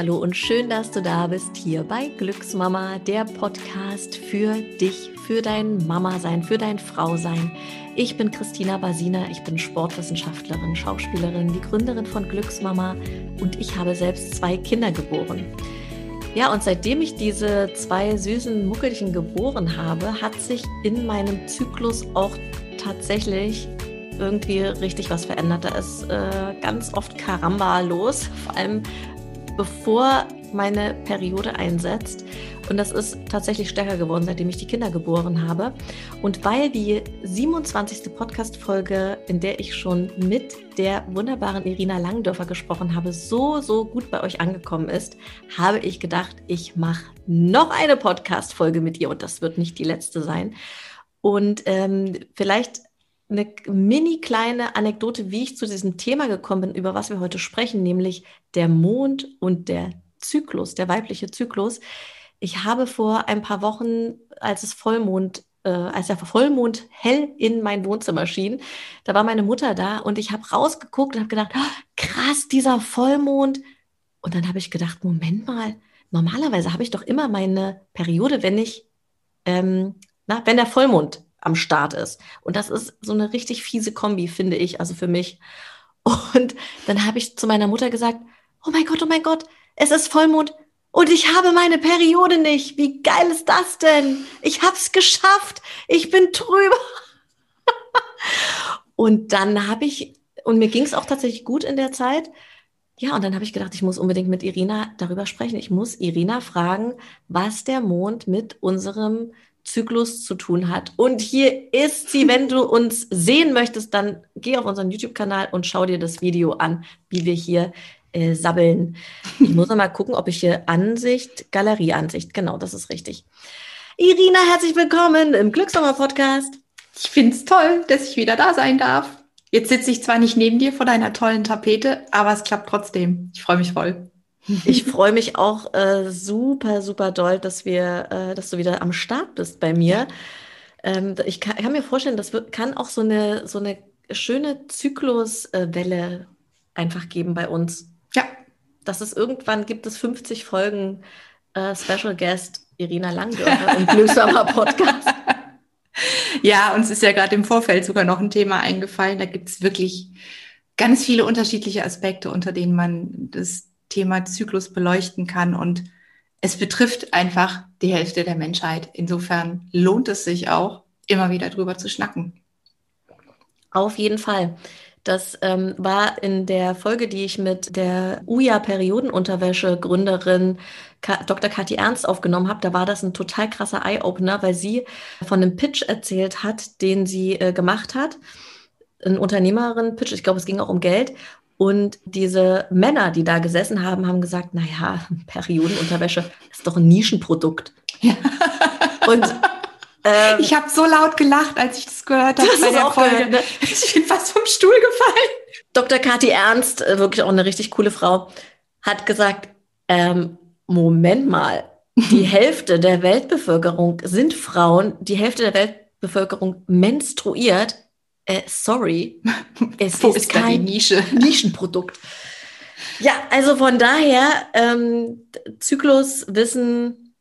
hallo und schön, dass du da bist hier bei Glücksmama, der Podcast für dich, für dein Mama-Sein, für dein Frau-Sein. Ich bin Christina Basina, ich bin Sportwissenschaftlerin, Schauspielerin, die Gründerin von Glücksmama und ich habe selbst zwei Kinder geboren. Ja, und seitdem ich diese zwei süßen Muckelchen geboren habe, hat sich in meinem Zyklus auch tatsächlich irgendwie richtig was verändert. Da ist äh, ganz oft Karamba los, vor allem bevor meine Periode einsetzt. Und das ist tatsächlich stärker geworden, seitdem ich die Kinder geboren habe. Und weil die 27. Podcast-Folge, in der ich schon mit der wunderbaren Irina Langdörfer gesprochen habe, so, so gut bei euch angekommen ist, habe ich gedacht, ich mache noch eine Podcast-Folge mit ihr und das wird nicht die letzte sein. Und ähm, vielleicht eine mini kleine Anekdote, wie ich zu diesem Thema gekommen bin, über was wir heute sprechen, nämlich der Mond und der Zyklus, der weibliche Zyklus. Ich habe vor ein paar Wochen, als es Vollmond, äh, als der Vollmond hell in mein Wohnzimmer schien, da war meine Mutter da und ich habe rausgeguckt und habe gedacht, oh, krass, dieser Vollmond. Und dann habe ich gedacht, Moment mal, normalerweise habe ich doch immer meine Periode, wenn ich, ähm, na, wenn der Vollmond am Start ist. Und das ist so eine richtig fiese Kombi, finde ich, also für mich. Und dann habe ich zu meiner Mutter gesagt, oh mein Gott, oh mein Gott, es ist Vollmond und ich habe meine Periode nicht. Wie geil ist das denn? Ich habe es geschafft. Ich bin drüber. und dann habe ich, und mir ging es auch tatsächlich gut in der Zeit. Ja, und dann habe ich gedacht, ich muss unbedingt mit Irina darüber sprechen. Ich muss Irina fragen, was der Mond mit unserem Zyklus zu tun hat. Und hier ist sie. Wenn du uns sehen möchtest, dann geh auf unseren YouTube-Kanal und schau dir das Video an, wie wir hier äh, sabbeln. Ich muss noch mal gucken, ob ich hier Ansicht, Galerieansicht, genau, das ist richtig. Irina, herzlich willkommen im Glückssommer-Podcast. Ich finde es toll, dass ich wieder da sein darf. Jetzt sitze ich zwar nicht neben dir vor deiner tollen Tapete, aber es klappt trotzdem. Ich freue mich voll. Ich freue mich auch äh, super, super doll, dass wir, äh, dass du wieder am Start bist bei mir. Ähm, ich kann, kann, mir vorstellen, das wird, kann auch so eine, so eine schöne Zykluswelle einfach geben bei uns. Ja. Dass es irgendwann gibt es 50 Folgen äh, Special Guest Irina Langdörfer im Glücksamer Podcast. Ja, uns ist ja gerade im Vorfeld sogar noch ein Thema eingefallen. Da gibt es wirklich ganz viele unterschiedliche Aspekte, unter denen man das Thema Zyklus beleuchten kann. Und es betrifft einfach die Hälfte der Menschheit. Insofern lohnt es sich auch, immer wieder drüber zu schnacken. Auf jeden Fall. Das ähm, war in der Folge, die ich mit der UJA Periodenunterwäsche Gründerin Dr. Kathi Ernst aufgenommen habe. Da war das ein total krasser Eye-Opener, weil sie von einem Pitch erzählt hat, den sie äh, gemacht hat. Ein Unternehmerin-Pitch, ich glaube, es ging auch um Geld. Und diese Männer, die da gesessen haben, haben gesagt, naja, Periodenunterwäsche ist doch ein Nischenprodukt. Ja. Und ähm, ich habe so laut gelacht, als ich das gehört habe bei der Folge. Gehört, ne? Ich bin fast vom Stuhl gefallen. Dr. Kathi Ernst, äh, wirklich auch eine richtig coole Frau, hat gesagt, ähm, Moment mal, die Hälfte der Weltbevölkerung sind Frauen, die Hälfte der Weltbevölkerung menstruiert äh, sorry, es Wo ist, kein Nische? Nischenprodukt. Ja, also von daher, ähm, Zykluswissen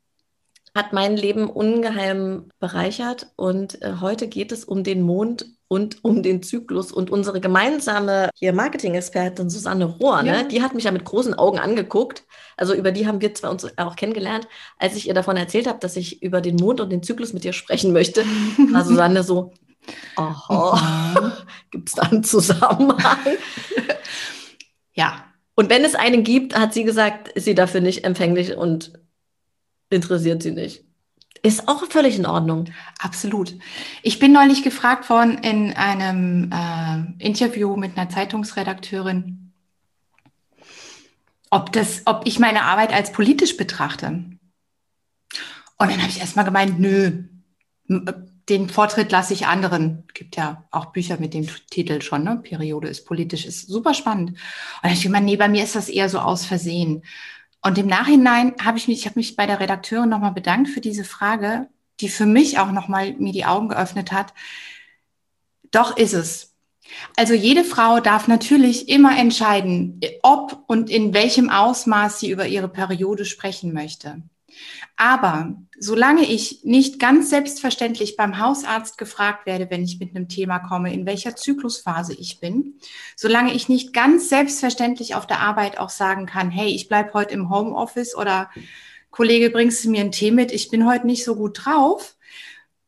hat mein Leben ungeheim bereichert und äh, heute geht es um den Mond und um den Zyklus und unsere gemeinsame hier Marketing-Expertin Susanne Rohr, ne, ja. ne, die hat mich ja mit großen Augen angeguckt. Also über die haben wir zwar uns auch kennengelernt, als ich ihr davon erzählt habe, dass ich über den Mond und den Zyklus mit dir sprechen möchte, war Susanne so, Aha. Gibt es da einen Zusammenhang? ja. Und wenn es einen gibt, hat sie gesagt, ist sie dafür nicht empfänglich und interessiert sie nicht. Ist auch völlig in Ordnung. Absolut. Ich bin neulich gefragt worden in einem äh, Interview mit einer Zeitungsredakteurin, ob, das, ob ich meine Arbeit als politisch betrachte. Und dann habe ich erstmal gemeint, nö, den Vortritt lasse ich anderen. Gibt ja auch Bücher mit dem Titel schon, ne? Periode ist politisch, ist super spannend. Und ich immer, nee, bei mir ist das eher so aus Versehen. Und im Nachhinein habe ich mich, ich habe mich bei der Redakteurin nochmal bedankt für diese Frage, die für mich auch nochmal mir die Augen geöffnet hat. Doch ist es. Also jede Frau darf natürlich immer entscheiden, ob und in welchem Ausmaß sie über ihre Periode sprechen möchte. Aber solange ich nicht ganz selbstverständlich beim Hausarzt gefragt werde, wenn ich mit einem Thema komme, in welcher Zyklusphase ich bin, solange ich nicht ganz selbstverständlich auf der Arbeit auch sagen kann, hey, ich bleibe heute im Homeoffice oder Kollege, bringst du mir einen Tee mit, ich bin heute nicht so gut drauf,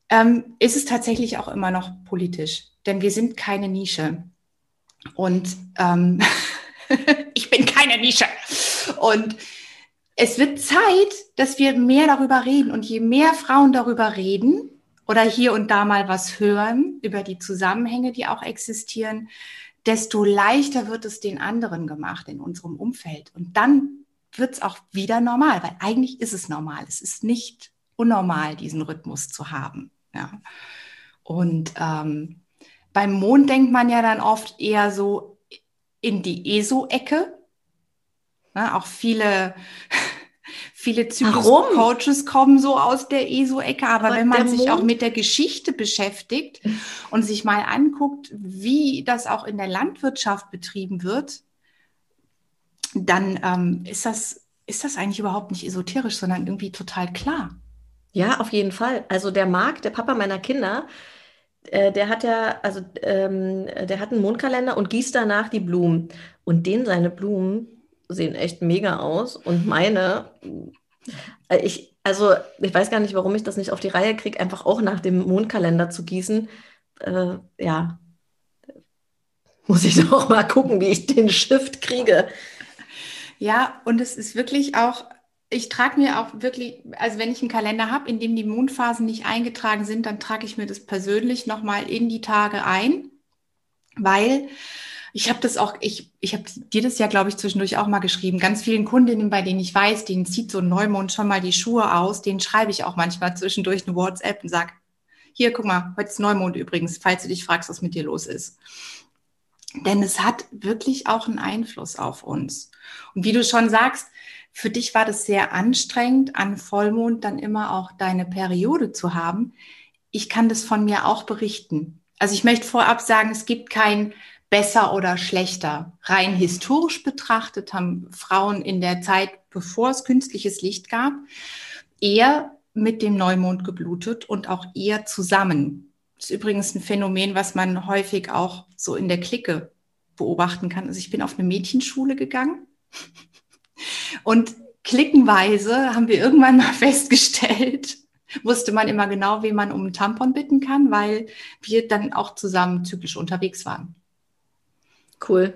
ähm, ist es tatsächlich auch immer noch politisch. Denn wir sind keine Nische. Und ähm, ich bin keine Nische. Und es wird Zeit, dass wir mehr darüber reden. Und je mehr Frauen darüber reden oder hier und da mal was hören über die Zusammenhänge, die auch existieren, desto leichter wird es den anderen gemacht in unserem Umfeld. Und dann wird es auch wieder normal, weil eigentlich ist es normal. Es ist nicht unnormal, diesen Rhythmus zu haben. Ja. Und ähm, beim Mond denkt man ja dann oft eher so in die ESO-Ecke. Ne, auch viele, viele Zyklus-Coaches kommen so aus der ESO-Ecke. Aber, aber wenn man sich auch mit der Geschichte beschäftigt und sich mal anguckt, wie das auch in der Landwirtschaft betrieben wird, dann ähm, ist, das, ist das eigentlich überhaupt nicht esoterisch, sondern irgendwie total klar. Ja, auf jeden Fall. Also der Marc, der Papa meiner Kinder, äh, der hat ja, also ähm, der hat einen Mondkalender und gießt danach die Blumen. Und den seine Blumen sehen echt mega aus. Und meine, äh, ich, also ich weiß gar nicht, warum ich das nicht auf die Reihe kriege, einfach auch nach dem Mondkalender zu gießen. Äh, ja, muss ich doch mal gucken, wie ich den Shift kriege. Ja, und es ist wirklich auch ich trage mir auch wirklich, also wenn ich einen Kalender habe, in dem die Mondphasen nicht eingetragen sind, dann trage ich mir das persönlich nochmal in die Tage ein, weil ich habe das auch, ich, ich habe dir das ja, glaube ich, zwischendurch auch mal geschrieben. Ganz vielen Kundinnen, bei denen ich weiß, denen zieht so ein Neumond schon mal die Schuhe aus, denen schreibe ich auch manchmal zwischendurch eine WhatsApp und sage, hier, guck mal, heute ist Neumond übrigens, falls du dich fragst, was mit dir los ist. Denn es hat wirklich auch einen Einfluss auf uns. Und wie du schon sagst, für dich war das sehr anstrengend, an Vollmond dann immer auch deine Periode zu haben. Ich kann das von mir auch berichten. Also ich möchte vorab sagen, es gibt kein besser oder schlechter. Rein historisch betrachtet haben Frauen in der Zeit, bevor es künstliches Licht gab, eher mit dem Neumond geblutet und auch eher zusammen. Das ist übrigens ein Phänomen, was man häufig auch so in der Clique beobachten kann. Also ich bin auf eine Mädchenschule gegangen und klickenweise haben wir irgendwann mal festgestellt, wusste man immer genau, wen man um einen Tampon bitten kann, weil wir dann auch zusammen zyklisch unterwegs waren. Cool.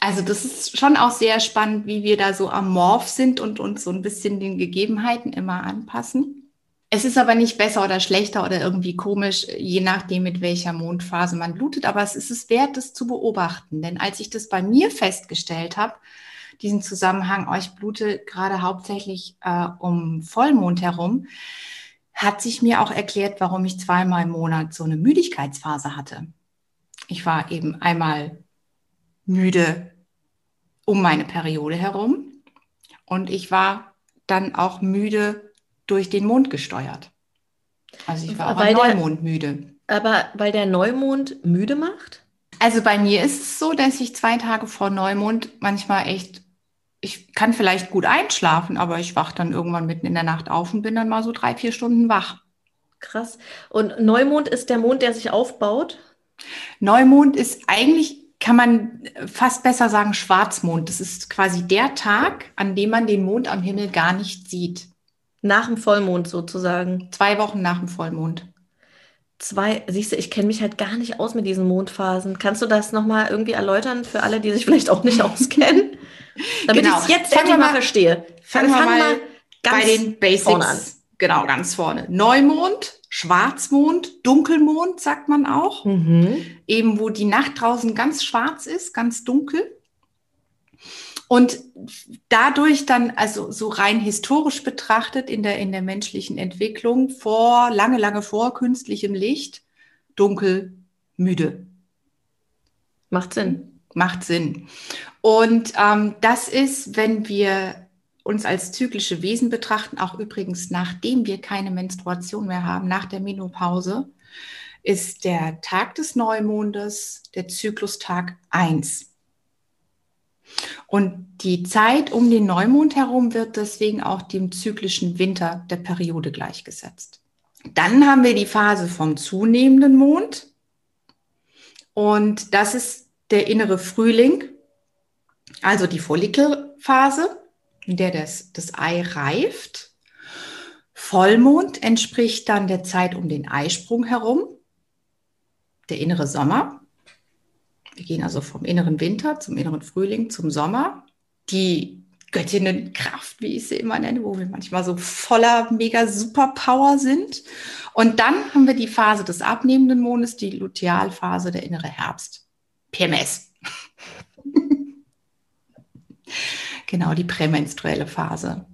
Also das ist schon auch sehr spannend, wie wir da so amorph sind und uns so ein bisschen den Gegebenheiten immer anpassen. Es ist aber nicht besser oder schlechter oder irgendwie komisch, je nachdem, mit welcher Mondphase man blutet. Aber es ist es wert, das zu beobachten. Denn als ich das bei mir festgestellt habe, diesen Zusammenhang, euch blute gerade hauptsächlich äh, um Vollmond herum, hat sich mir auch erklärt, warum ich zweimal im Monat so eine Müdigkeitsphase hatte. Ich war eben einmal müde um meine Periode herum und ich war dann auch müde durch den Mond gesteuert. Also ich war auch weil Neumond müde. Aber weil der Neumond müde macht? Also bei mir ist es so, dass ich zwei Tage vor Neumond manchmal echt ich kann vielleicht gut einschlafen, aber ich wache dann irgendwann mitten in der Nacht auf und bin dann mal so drei, vier Stunden wach. Krass. Und Neumond ist der Mond, der sich aufbaut? Neumond ist eigentlich, kann man fast besser sagen, Schwarzmond. Das ist quasi der Tag, an dem man den Mond am Himmel gar nicht sieht. Nach dem Vollmond sozusagen. Zwei Wochen nach dem Vollmond. Zwei, siehst du, ich kenne mich halt gar nicht aus mit diesen Mondphasen. Kannst du das nochmal irgendwie erläutern für alle, die sich vielleicht auch nicht auskennen? Damit genau. ich es jetzt endlich mal verstehe. Fangen wir mal, mal bei den Basics an. Genau, ganz vorne. Neumond, Schwarzmond, Dunkelmond sagt man auch. Mhm. Eben wo die Nacht draußen ganz schwarz ist, ganz dunkel. Und dadurch dann, also so rein historisch betrachtet in der, in der menschlichen Entwicklung, vor, lange, lange vor künstlichem Licht, dunkel, müde. Macht Sinn. Macht Sinn. Und ähm, das ist, wenn wir uns als zyklische Wesen betrachten, auch übrigens nachdem wir keine Menstruation mehr haben, nach der Menopause, ist der Tag des Neumondes der Zyklustag 1. Und die Zeit um den Neumond herum wird deswegen auch dem zyklischen Winter der Periode gleichgesetzt. Dann haben wir die Phase vom zunehmenden Mond. Und das ist der innere Frühling, also die Follikelphase, in der das, das Ei reift. Vollmond entspricht dann der Zeit um den Eisprung herum, der innere Sommer. Wir gehen also vom inneren Winter zum inneren Frühling zum Sommer. Die Göttinnenkraft, wie ich sie immer nenne, wo wir manchmal so voller mega Superpower sind. Und dann haben wir die Phase des abnehmenden Mondes, die Lutealphase, der innere Herbst. PMS. genau, die prämenstruelle Phase.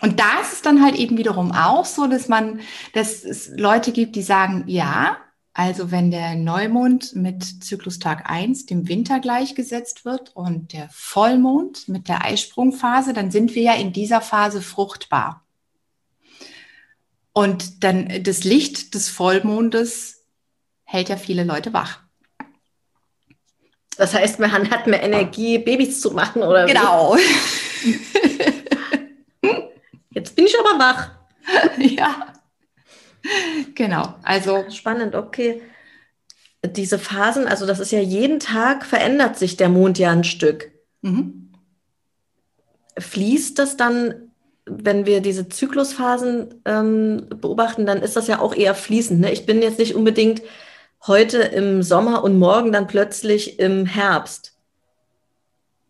Und da ist es dann halt eben wiederum auch so, dass man, dass es Leute gibt, die sagen, ja, also wenn der Neumond mit Zyklustag 1 dem Winter gleichgesetzt wird und der Vollmond mit der Eisprungphase, dann sind wir ja in dieser Phase fruchtbar. Und dann das Licht des Vollmondes hält ja viele Leute wach. Das heißt, man hat mehr Energie, Babys zu machen, oder? Genau. Jetzt bin ich aber wach. ja. Genau, also. Spannend, okay. Diese Phasen, also das ist ja jeden Tag verändert sich der Mond ja ein Stück. Mhm. Fließt das dann, wenn wir diese Zyklusphasen ähm, beobachten, dann ist das ja auch eher fließend. Ne? Ich bin jetzt nicht unbedingt heute im Sommer und morgen dann plötzlich im Herbst.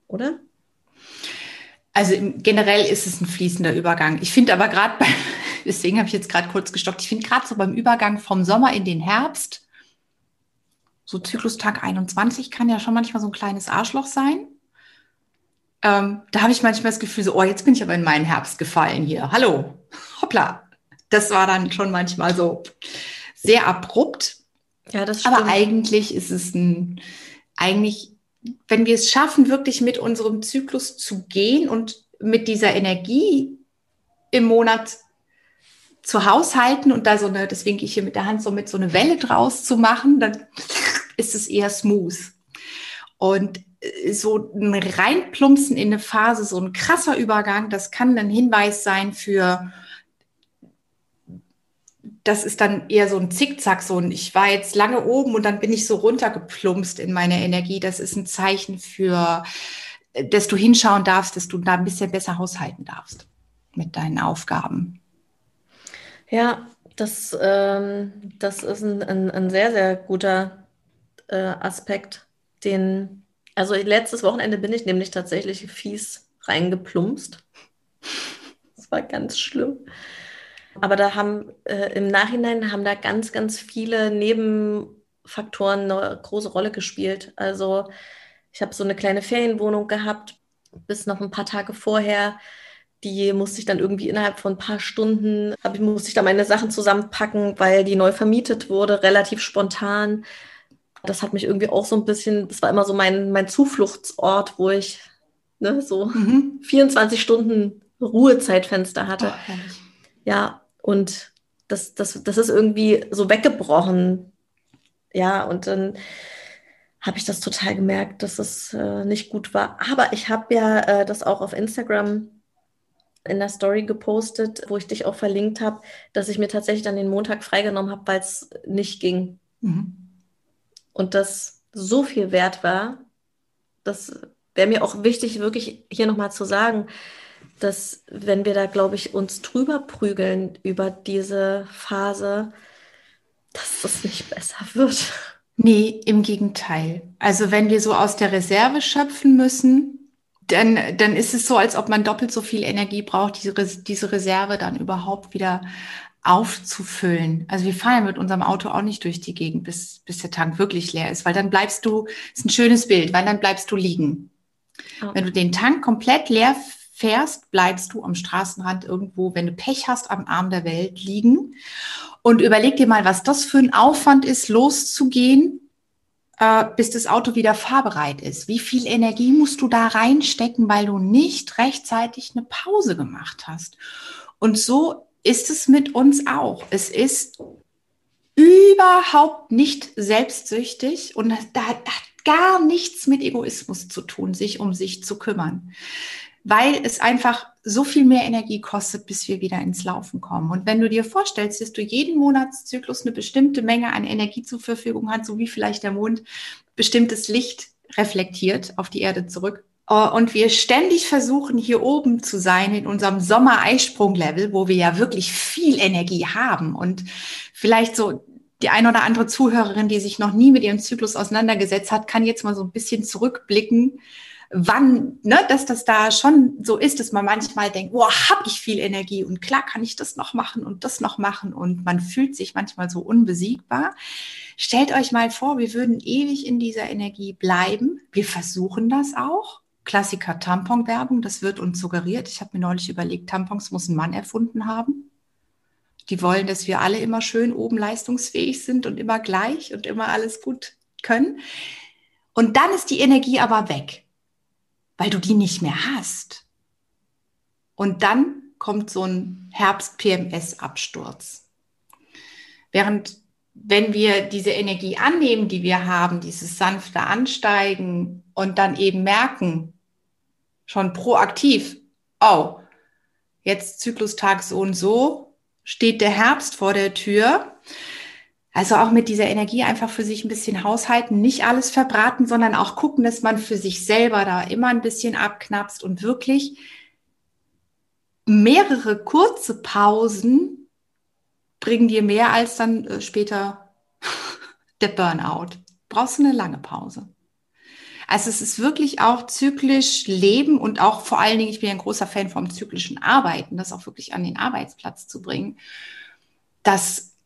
Oder? Also generell ist es ein fließender Übergang. Ich finde aber gerade bei, deswegen habe ich jetzt gerade kurz gestockt. Ich finde gerade so beim Übergang vom Sommer in den Herbst, so Zyklustag 21 kann ja schon manchmal so ein kleines Arschloch sein. Ähm, da habe ich manchmal das Gefühl, so, oh, jetzt bin ich aber in meinen Herbst gefallen hier. Hallo, hoppla. Das war dann schon manchmal so sehr abrupt. Ja, das stimmt. Aber eigentlich ist es ein, eigentlich, wenn wir es schaffen, wirklich mit unserem Zyklus zu gehen und mit dieser Energie im Monat zu haushalten und da so eine, deswegen gehe ich hier mit der Hand so mit so eine Welle draus zu machen, dann ist es eher smooth. Und äh, so ein Reinplumpsen in eine Phase, so ein krasser Übergang, das kann ein Hinweis sein für, das ist dann eher so ein Zickzack, so ein, ich war jetzt lange oben und dann bin ich so runtergeplumpst in meine Energie. Das ist ein Zeichen für, dass du hinschauen darfst, dass du da ein bisschen besser haushalten darfst mit deinen Aufgaben. Ja, das, ähm, das ist ein, ein, ein, sehr, sehr guter äh, Aspekt, den, also letztes Wochenende bin ich nämlich tatsächlich fies reingeplumpst. Das war ganz schlimm. Aber da haben äh, im Nachhinein haben da ganz, ganz viele Nebenfaktoren eine große Rolle gespielt. Also ich habe so eine kleine Ferienwohnung gehabt, bis noch ein paar Tage vorher die musste ich dann irgendwie innerhalb von ein paar Stunden, hab, musste ich da meine Sachen zusammenpacken, weil die neu vermietet wurde, relativ spontan. Das hat mich irgendwie auch so ein bisschen, das war immer so mein, mein Zufluchtsort, wo ich ne, so mhm. 24 Stunden Ruhezeitfenster hatte. Oh, ja, und das, das, das ist irgendwie so weggebrochen. Ja, und dann habe ich das total gemerkt, dass es äh, nicht gut war. Aber ich habe ja äh, das auch auf Instagram in der Story gepostet, wo ich dich auch verlinkt habe, dass ich mir tatsächlich dann den Montag freigenommen habe, weil es nicht ging. Mhm. Und das so viel wert war, das wäre mir auch wichtig, wirklich hier nochmal zu sagen, dass wenn wir da, glaube ich, uns drüber prügeln über diese Phase, dass das nicht besser wird. Nee, im Gegenteil. Also wenn wir so aus der Reserve schöpfen müssen, dann, dann ist es so, als ob man doppelt so viel Energie braucht, diese, diese Reserve dann überhaupt wieder aufzufüllen. Also wir fahren mit unserem Auto auch nicht durch die Gegend, bis, bis der Tank wirklich leer ist, weil dann bleibst du, ist ein schönes Bild, weil dann bleibst du liegen. Oh. Wenn du den Tank komplett leer fährst, bleibst du am Straßenrand irgendwo, wenn du Pech hast, am Arm der Welt liegen. Und überleg dir mal, was das für ein Aufwand ist, loszugehen, äh, bis das Auto wieder fahrbereit ist? Wie viel Energie musst du da reinstecken, weil du nicht rechtzeitig eine Pause gemacht hast? Und so ist es mit uns auch. Es ist überhaupt nicht selbstsüchtig und da hat gar nichts mit Egoismus zu tun, sich um sich zu kümmern, weil es einfach so viel mehr Energie kostet, bis wir wieder ins Laufen kommen. Und wenn du dir vorstellst, dass du jeden Monatszyklus eine bestimmte Menge an Energie zur Verfügung hast, so wie vielleicht der Mond bestimmtes Licht reflektiert auf die Erde zurück, äh, und wir ständig versuchen, hier oben zu sein in unserem Sommer-Eisprung-Level, wo wir ja wirklich viel Energie haben und vielleicht so die ein oder andere Zuhörerin, die sich noch nie mit ihrem Zyklus auseinandergesetzt hat, kann jetzt mal so ein bisschen zurückblicken, wann, ne, dass das da schon so ist, dass man manchmal denkt, boah, habe ich viel Energie und klar kann ich das noch machen und das noch machen und man fühlt sich manchmal so unbesiegbar. Stellt euch mal vor, wir würden ewig in dieser Energie bleiben. Wir versuchen das auch. Klassiker Tamponwerbung, das wird uns suggeriert. Ich habe mir neulich überlegt, Tampons muss ein Mann erfunden haben. Die wollen, dass wir alle immer schön oben leistungsfähig sind und immer gleich und immer alles gut können. Und dann ist die Energie aber weg, weil du die nicht mehr hast. Und dann kommt so ein Herbst-PMS-Absturz. Während wenn wir diese Energie annehmen, die wir haben, dieses sanfte Ansteigen und dann eben merken, schon proaktiv, oh, jetzt Zyklustag so und so, steht der Herbst vor der Tür. Also auch mit dieser Energie einfach für sich ein bisschen haushalten, nicht alles verbraten, sondern auch gucken, dass man für sich selber da immer ein bisschen abknapst und wirklich mehrere kurze Pausen bringen dir mehr als dann äh, später der Burnout. Brauchst du eine lange Pause. Also es ist wirklich auch zyklisch leben und auch vor allen Dingen, ich bin ein großer Fan vom zyklischen Arbeiten, das auch wirklich an den Arbeitsplatz zu bringen. Das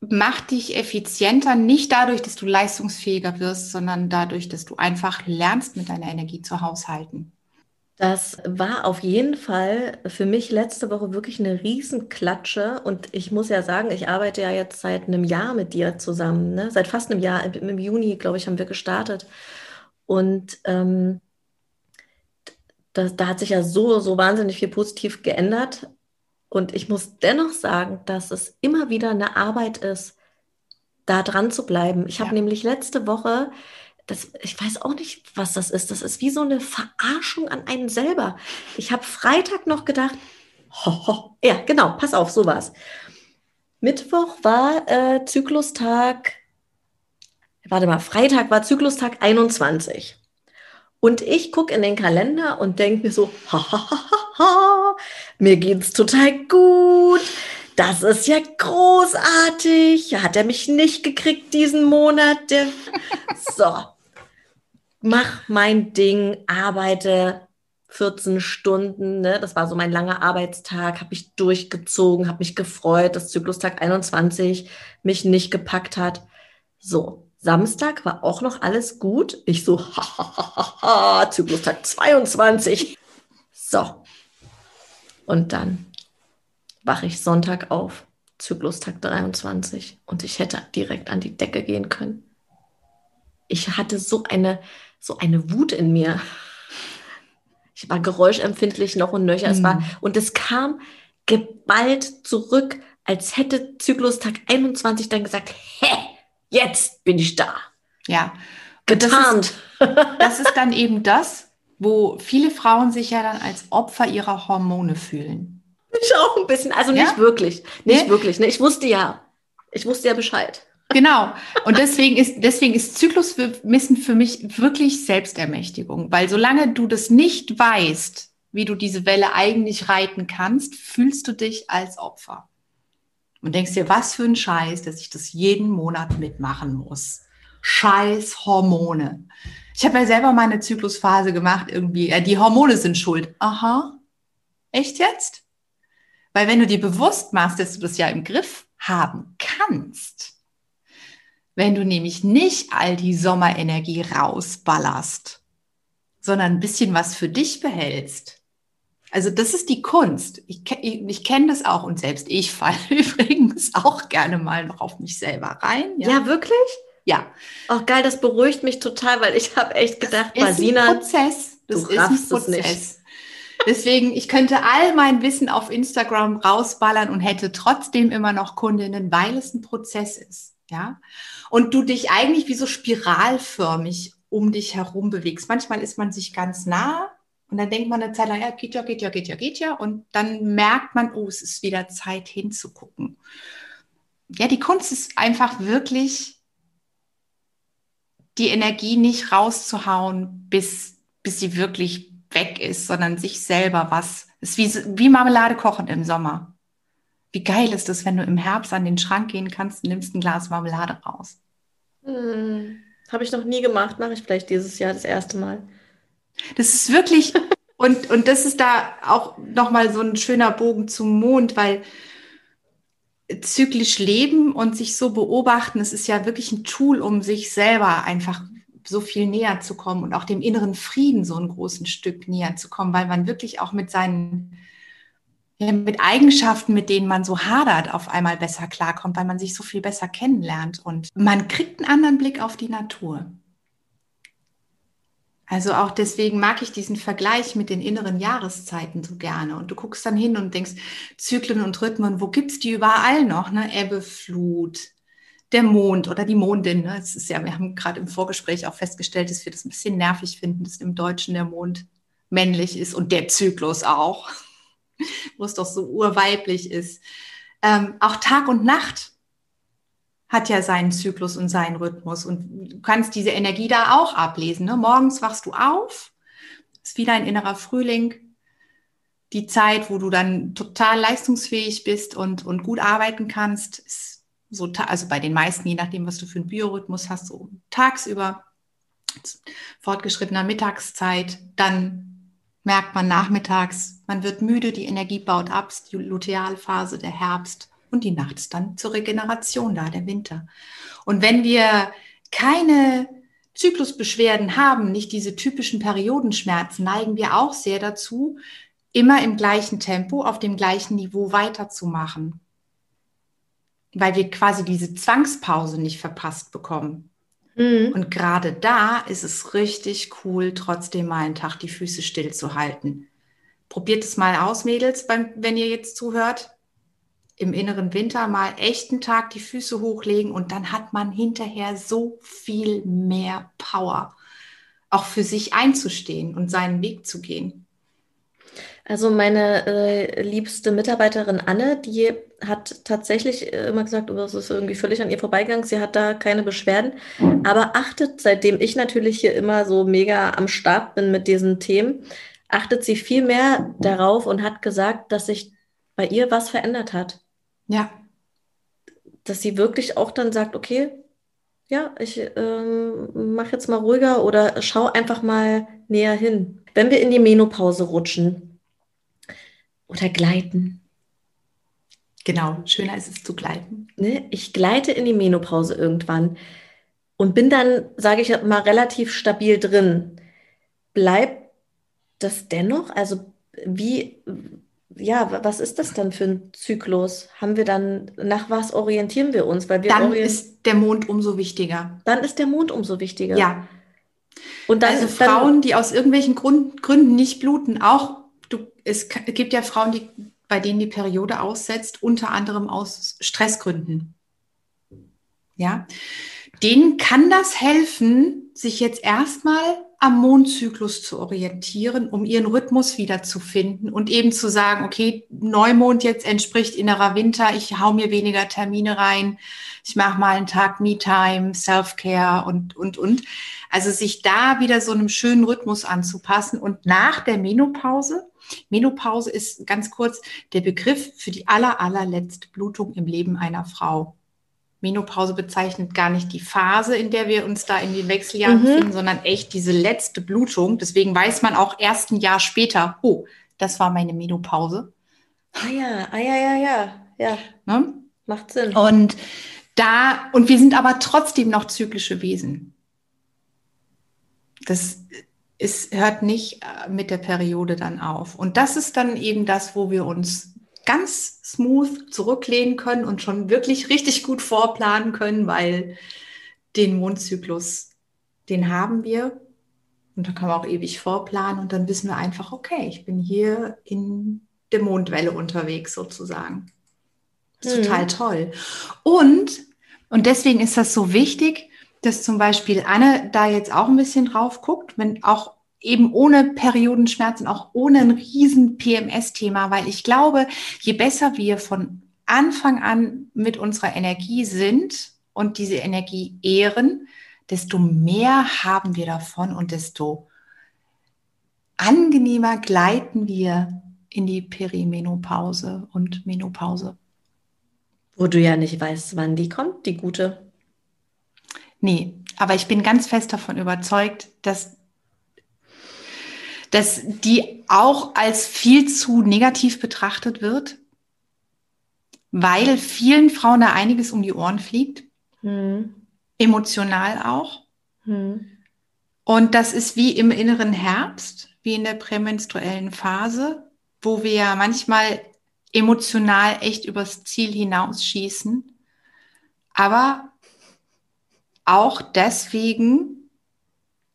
macht dich effizienter, nicht dadurch, dass du leistungsfähiger wirst, sondern dadurch, dass du einfach lernst, mit deiner Energie zu haushalten. Das war auf jeden Fall für mich letzte Woche wirklich eine Riesenklatsche. Und ich muss ja sagen, ich arbeite ja jetzt seit einem Jahr mit dir zusammen. Ne? Seit fast einem Jahr, im Juni, glaube ich, haben wir gestartet. Und ähm, das, da hat sich ja so, so wahnsinnig viel positiv geändert. Und ich muss dennoch sagen, dass es immer wieder eine Arbeit ist, da dran zu bleiben. Ich habe nämlich letzte Woche, das, ich weiß auch nicht, was das ist. Das ist wie so eine Verarschung an einen selber. Ich habe Freitag noch gedacht, ho, ho, ja, genau, pass auf, so war's. Mittwoch war äh, Zyklustag warte mal, Freitag war Zyklustag 21. Und ich gucke in den Kalender und denke mir so, ha, ha, ha, ha, mir geht's total gut. Das ist ja großartig. Hat er mich nicht gekriegt diesen Monat? So, mach mein Ding, arbeite 14 Stunden. Ne? Das war so mein langer Arbeitstag. Habe ich durchgezogen, habe mich gefreut, dass Zyklustag 21 mich nicht gepackt hat. So, Samstag war auch noch alles gut. Ich so, ha, ha, ha, ha, Zyklustag 22. So. Und dann wache ich Sonntag auf, Zyklustag 23. Und ich hätte direkt an die Decke gehen können. Ich hatte so eine, so eine Wut in mir. Ich war geräuschempfindlich noch und nöcher. Mhm. Es war, mhm. und es kam geballt zurück, als hätte Zyklustag 21 dann gesagt, hä? jetzt bin ich da. Ja. Getarnt. Das ist, das ist dann eben das, wo viele Frauen sich ja dann als Opfer ihrer Hormone fühlen. Ich auch ein bisschen, also nicht ja? wirklich, nicht nee? wirklich. Ne? Ich wusste ja, ich wusste ja Bescheid. Genau. Und deswegen ist, deswegen ist Zyklusmissen für mich wirklich Selbstermächtigung, weil solange du das nicht weißt, wie du diese Welle eigentlich reiten kannst, fühlst du dich als Opfer und denkst dir, was für ein Scheiß, dass ich das jeden Monat mitmachen muss. Scheiß Hormone. Ich habe ja selber mal eine Zyklusphase gemacht, irgendwie, äh, die Hormone sind schuld. Aha. Echt jetzt? Weil wenn du dir bewusst machst, dass du das ja im Griff haben kannst, wenn du nämlich nicht all die Sommerenergie rausballerst, sondern ein bisschen was für dich behältst, also das ist die Kunst. Ich, ich, ich kenne das auch und selbst ich falle übrigens auch gerne mal noch auf mich selber rein. Ja, ja wirklich? Ja. Auch geil, das beruhigt mich total, weil ich habe echt gedacht, das Basina, ist ein Prozess. Das ist ein Prozess. Deswegen, ich könnte all mein Wissen auf Instagram rausballern und hätte trotzdem immer noch Kundinnen, weil es ein Prozess ist. Ja. Und du dich eigentlich wie so spiralförmig um dich herum bewegst. Manchmal ist man sich ganz nah und dann denkt man eine Zeit lang, ja, geht ja, geht ja, geht ja, geht ja. Und dann merkt man, oh, es ist wieder Zeit hinzugucken. Ja, die Kunst ist einfach wirklich die Energie nicht rauszuhauen, bis, bis sie wirklich weg ist, sondern sich selber was. Es ist wie, wie Marmelade kochen im Sommer. Wie geil ist es, wenn du im Herbst an den Schrank gehen kannst und nimmst ein Glas Marmelade raus? Hm, Habe ich noch nie gemacht, mache ich vielleicht dieses Jahr das erste Mal. Das ist wirklich, und, und das ist da auch nochmal so ein schöner Bogen zum Mond, weil zyklisch leben und sich so beobachten, es ist ja wirklich ein Tool, um sich selber einfach so viel näher zu kommen und auch dem inneren Frieden so ein großes Stück näher zu kommen, weil man wirklich auch mit seinen ja, mit Eigenschaften, mit denen man so hadert, auf einmal besser klarkommt, weil man sich so viel besser kennenlernt und man kriegt einen anderen Blick auf die Natur. Also auch deswegen mag ich diesen Vergleich mit den inneren Jahreszeiten so gerne. Und du guckst dann hin und denkst, Zyklen und Rhythmen, wo gibt es die überall noch? Ne? Ebbe, Flut, der Mond oder die Mondin. Ne? Es ist ja, wir haben gerade im Vorgespräch auch festgestellt, dass wir das ein bisschen nervig finden, dass im Deutschen der Mond männlich ist und der Zyklus auch, wo es doch so urweiblich ist. Ähm, auch Tag und Nacht hat ja seinen Zyklus und seinen Rhythmus. Und du kannst diese Energie da auch ablesen. Ne? Morgens wachst du auf, ist wieder ein innerer Frühling, die Zeit, wo du dann total leistungsfähig bist und, und gut arbeiten kannst, ist so, also bei den meisten, je nachdem, was du für einen Biorhythmus hast, so tagsüber, fortgeschrittener Mittagszeit, dann merkt man nachmittags, man wird müde, die Energie baut ab, die Lutealphase, der Herbst und die Nacht ist dann zur Regeneration da, der Winter. Und wenn wir keine Zyklusbeschwerden haben, nicht diese typischen Periodenschmerzen, neigen wir auch sehr dazu, immer im gleichen Tempo, auf dem gleichen Niveau weiterzumachen. Weil wir quasi diese Zwangspause nicht verpasst bekommen. Mhm. Und gerade da ist es richtig cool, trotzdem mal einen Tag die Füße stillzuhalten. Probiert es mal aus, Mädels, wenn ihr jetzt zuhört im inneren Winter mal echten Tag die Füße hochlegen und dann hat man hinterher so viel mehr Power, auch für sich einzustehen und seinen Weg zu gehen. Also meine äh, liebste Mitarbeiterin Anne, die hat tatsächlich äh, immer gesagt, oh, das ist irgendwie völlig an ihr vorbeigegangen. Sie hat da keine Beschwerden, aber achtet, seitdem ich natürlich hier immer so mega am Start bin mit diesen Themen, achtet sie viel mehr darauf und hat gesagt, dass sich bei ihr was verändert hat. Ja. Dass sie wirklich auch dann sagt, okay, ja, ich ähm, mache jetzt mal ruhiger oder schau einfach mal näher hin. Wenn wir in die Menopause rutschen oder gleiten. Genau, schöner ist es zu gleiten. Ne? Ich gleite in die Menopause irgendwann und bin dann, sage ich mal, relativ stabil drin. Bleibt das dennoch? Also wie, ja, was ist das dann für ein Zyklus? Haben wir dann, nach was orientieren wir uns? Weil wir dann ist der Mond umso wichtiger. Dann ist der Mond umso wichtiger. Ja. Und dann, also Frauen, dann, die aus irgendwelchen Grund, Gründen nicht bluten, auch, du, es gibt ja Frauen, die, bei denen die Periode aussetzt, unter anderem aus Stressgründen. Ja. Denen kann das helfen, sich jetzt erstmal am Mondzyklus zu orientieren, um ihren Rhythmus wiederzufinden und eben zu sagen, okay, Neumond jetzt entspricht innerer Winter, ich hau mir weniger Termine rein, ich mache mal einen Tag Me-Time, Self-Care und, und, und. Also sich da wieder so einem schönen Rhythmus anzupassen und nach der Menopause, Menopause ist ganz kurz der Begriff für die aller, allerletzte Blutung im Leben einer Frau. Menopause bezeichnet gar nicht die Phase, in der wir uns da in den Wechseljahren mhm. befinden, sondern echt diese letzte Blutung. Deswegen weiß man auch erst ein Jahr später, oh, das war meine Menopause. Ah ja, ah ja, ja, ja, ja. Ne? Macht Sinn. Und da, und wir sind aber trotzdem noch zyklische Wesen. Das ist, hört nicht äh, mit der Periode dann auf. Und das ist dann eben das, wo wir uns ganz smooth zurücklehnen können und schon wirklich richtig gut vorplanen können, weil den Mondzyklus, den haben wir. Und da kann man auch ewig vorplanen und dann wissen wir einfach, okay, ich bin hier in der Mondwelle unterwegs sozusagen. Das ist mhm. total toll. Und, und deswegen ist das so wichtig, dass zum Beispiel Anne da jetzt auch ein bisschen drauf guckt, wenn auch eben ohne Periodenschmerzen, auch ohne ein riesen PMS-Thema, weil ich glaube, je besser wir von Anfang an mit unserer Energie sind und diese Energie ehren, desto mehr haben wir davon und desto angenehmer gleiten wir in die Perimenopause und Menopause. Wo du ja nicht weißt, wann die kommt, die gute. Nee, aber ich bin ganz fest davon überzeugt, dass, dass die auch als viel zu negativ betrachtet wird, weil vielen Frauen da einiges um die Ohren fliegt. Hm. Emotional auch. Hm. Und das ist wie im inneren Herbst, wie in der prämenstruellen Phase, wo wir ja manchmal emotional echt übers Ziel hinausschießen. Aber auch deswegen,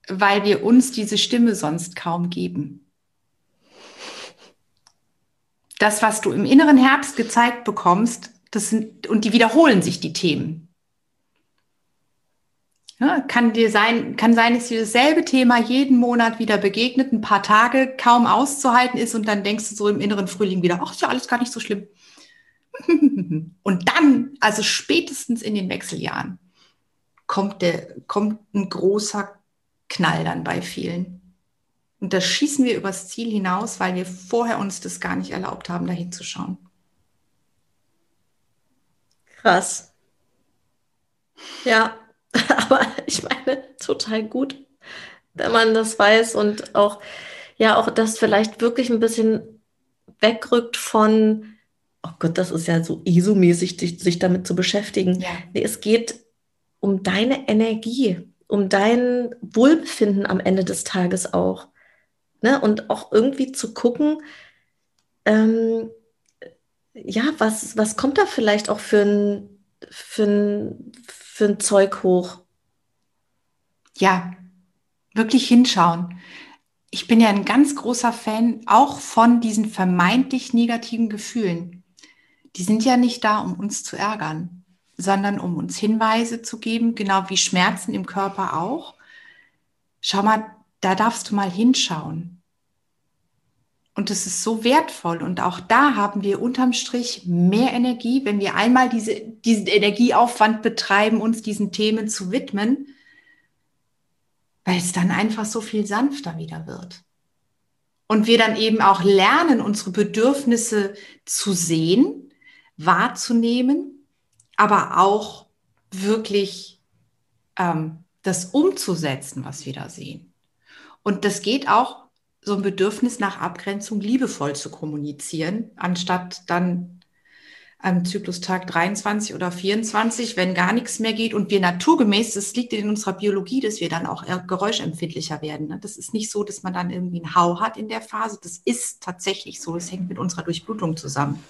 weil wir uns diese Stimme sonst kaum geben. Das, was du im inneren Herbst gezeigt bekommst, das sind, und die wiederholen sich, die Themen. Ja, kann dir sein, kann sein, dass dir dasselbe Thema jeden Monat wieder begegnet, ein paar Tage kaum auszuhalten ist und dann denkst du so im inneren Frühling wieder, ach, ist ja alles gar nicht so schlimm. und dann, also spätestens in den Wechseljahren, kommt der, kommt ein großer Knall dann bei vielen. Und da schießen wir übers Ziel hinaus, weil wir vorher uns das gar nicht erlaubt haben, dahin zu schauen. Krass. Ja, Aber ich meine, total gut, wenn man das weiß und auch, ja, auch das vielleicht wirklich ein bisschen wegrückt von, oh Gott, das ist ja so ISO-mäßig, sich damit zu beschäftigen. Ja. Nee, es geht um deine Energie, um dein Wohlbefinden am Ende des Tages auch. Ne? Und auch irgendwie zu gucken, ähm, ja, was, was kommt da vielleicht auch für ein, für ein, für ein Zeug hoch? Ja, wirklich hinschauen. Ich bin ja ein ganz großer Fan auch von diesen vermeintlich negativen Gefühlen. Die sind ja nicht da, um uns zu ärgern, sondern um uns Hinweise zu geben, genau wie Schmerzen im Körper auch. Schau mal, da darfst du mal hinschauen. Und das ist so wertvoll. Und auch da haben wir unterm Strich mehr Energie, wenn wir einmal diese, diesen Energieaufwand betreiben, uns diesen Themen zu widmen, weil es dann einfach so viel sanfter wieder wird. Und wir dann eben auch lernen, unsere Bedürfnisse zu sehen, wahrzunehmen, aber auch wirklich ähm, das umzusetzen, was wir da sehen. Und das geht auch so ein Bedürfnis nach Abgrenzung liebevoll zu kommunizieren, anstatt dann am Zyklustag 23 oder 24, wenn gar nichts mehr geht und wir naturgemäß, das liegt in unserer Biologie, dass wir dann auch geräuschempfindlicher werden. Ne? Das ist nicht so, dass man dann irgendwie einen Hau hat in der Phase. Das ist tatsächlich so. Das hängt mit unserer Durchblutung zusammen.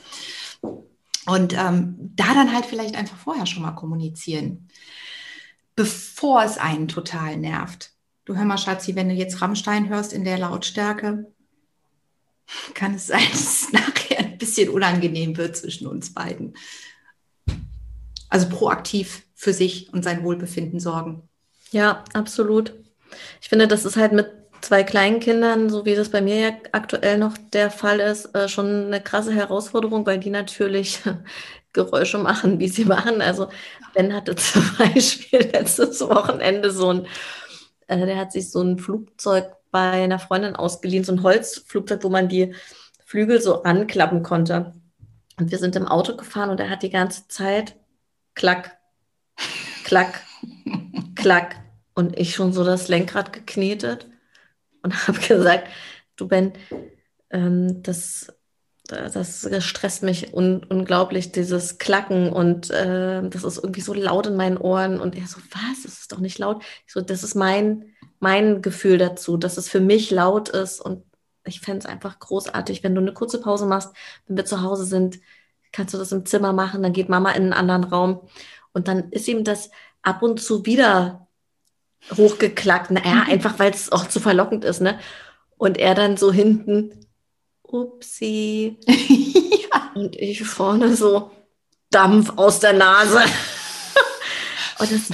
Und ähm, da dann halt vielleicht einfach vorher schon mal kommunizieren, bevor es einen total nervt du hör mal, Schatzi, wenn du jetzt Rammstein hörst in der Lautstärke, kann es sein, dass es nachher ein bisschen unangenehm wird zwischen uns beiden. Also proaktiv für sich und sein Wohlbefinden sorgen. Ja, absolut. Ich finde, das ist halt mit zwei kleinen Kindern, so wie das bei mir ja aktuell noch der Fall ist, äh, schon eine krasse Herausforderung, weil die natürlich Geräusche machen, wie sie machen. Also Ben hatte zum Beispiel letztes Wochenende so ein äh, der hat sich so ein Flugzeug bei einer Freundin ausgeliehen, so ein Holzflugzeug, wo man die Flügel so anklappen konnte. Und wir sind im Auto gefahren und er hat die ganze Zeit klack, klack, klack. Und ich schon so das Lenkrad geknetet und habe gesagt, du Ben, ähm, das das, stresst mich un unglaublich, dieses Klacken und äh, das ist irgendwie so laut in meinen Ohren. Und er so, was? Das ist doch nicht laut. Ich so, das ist mein, mein Gefühl dazu, dass es für mich laut ist. Und ich fände es einfach großartig, wenn du eine kurze Pause machst, wenn wir zu Hause sind, kannst du das im Zimmer machen, dann geht Mama in einen anderen Raum. Und dann ist ihm das ab und zu wieder hochgeklackt. Naja, mhm. einfach weil es auch zu verlockend ist, ne? Und er dann so hinten, upsi. ja. Und ich vorne so, Dampf aus der Nase. und das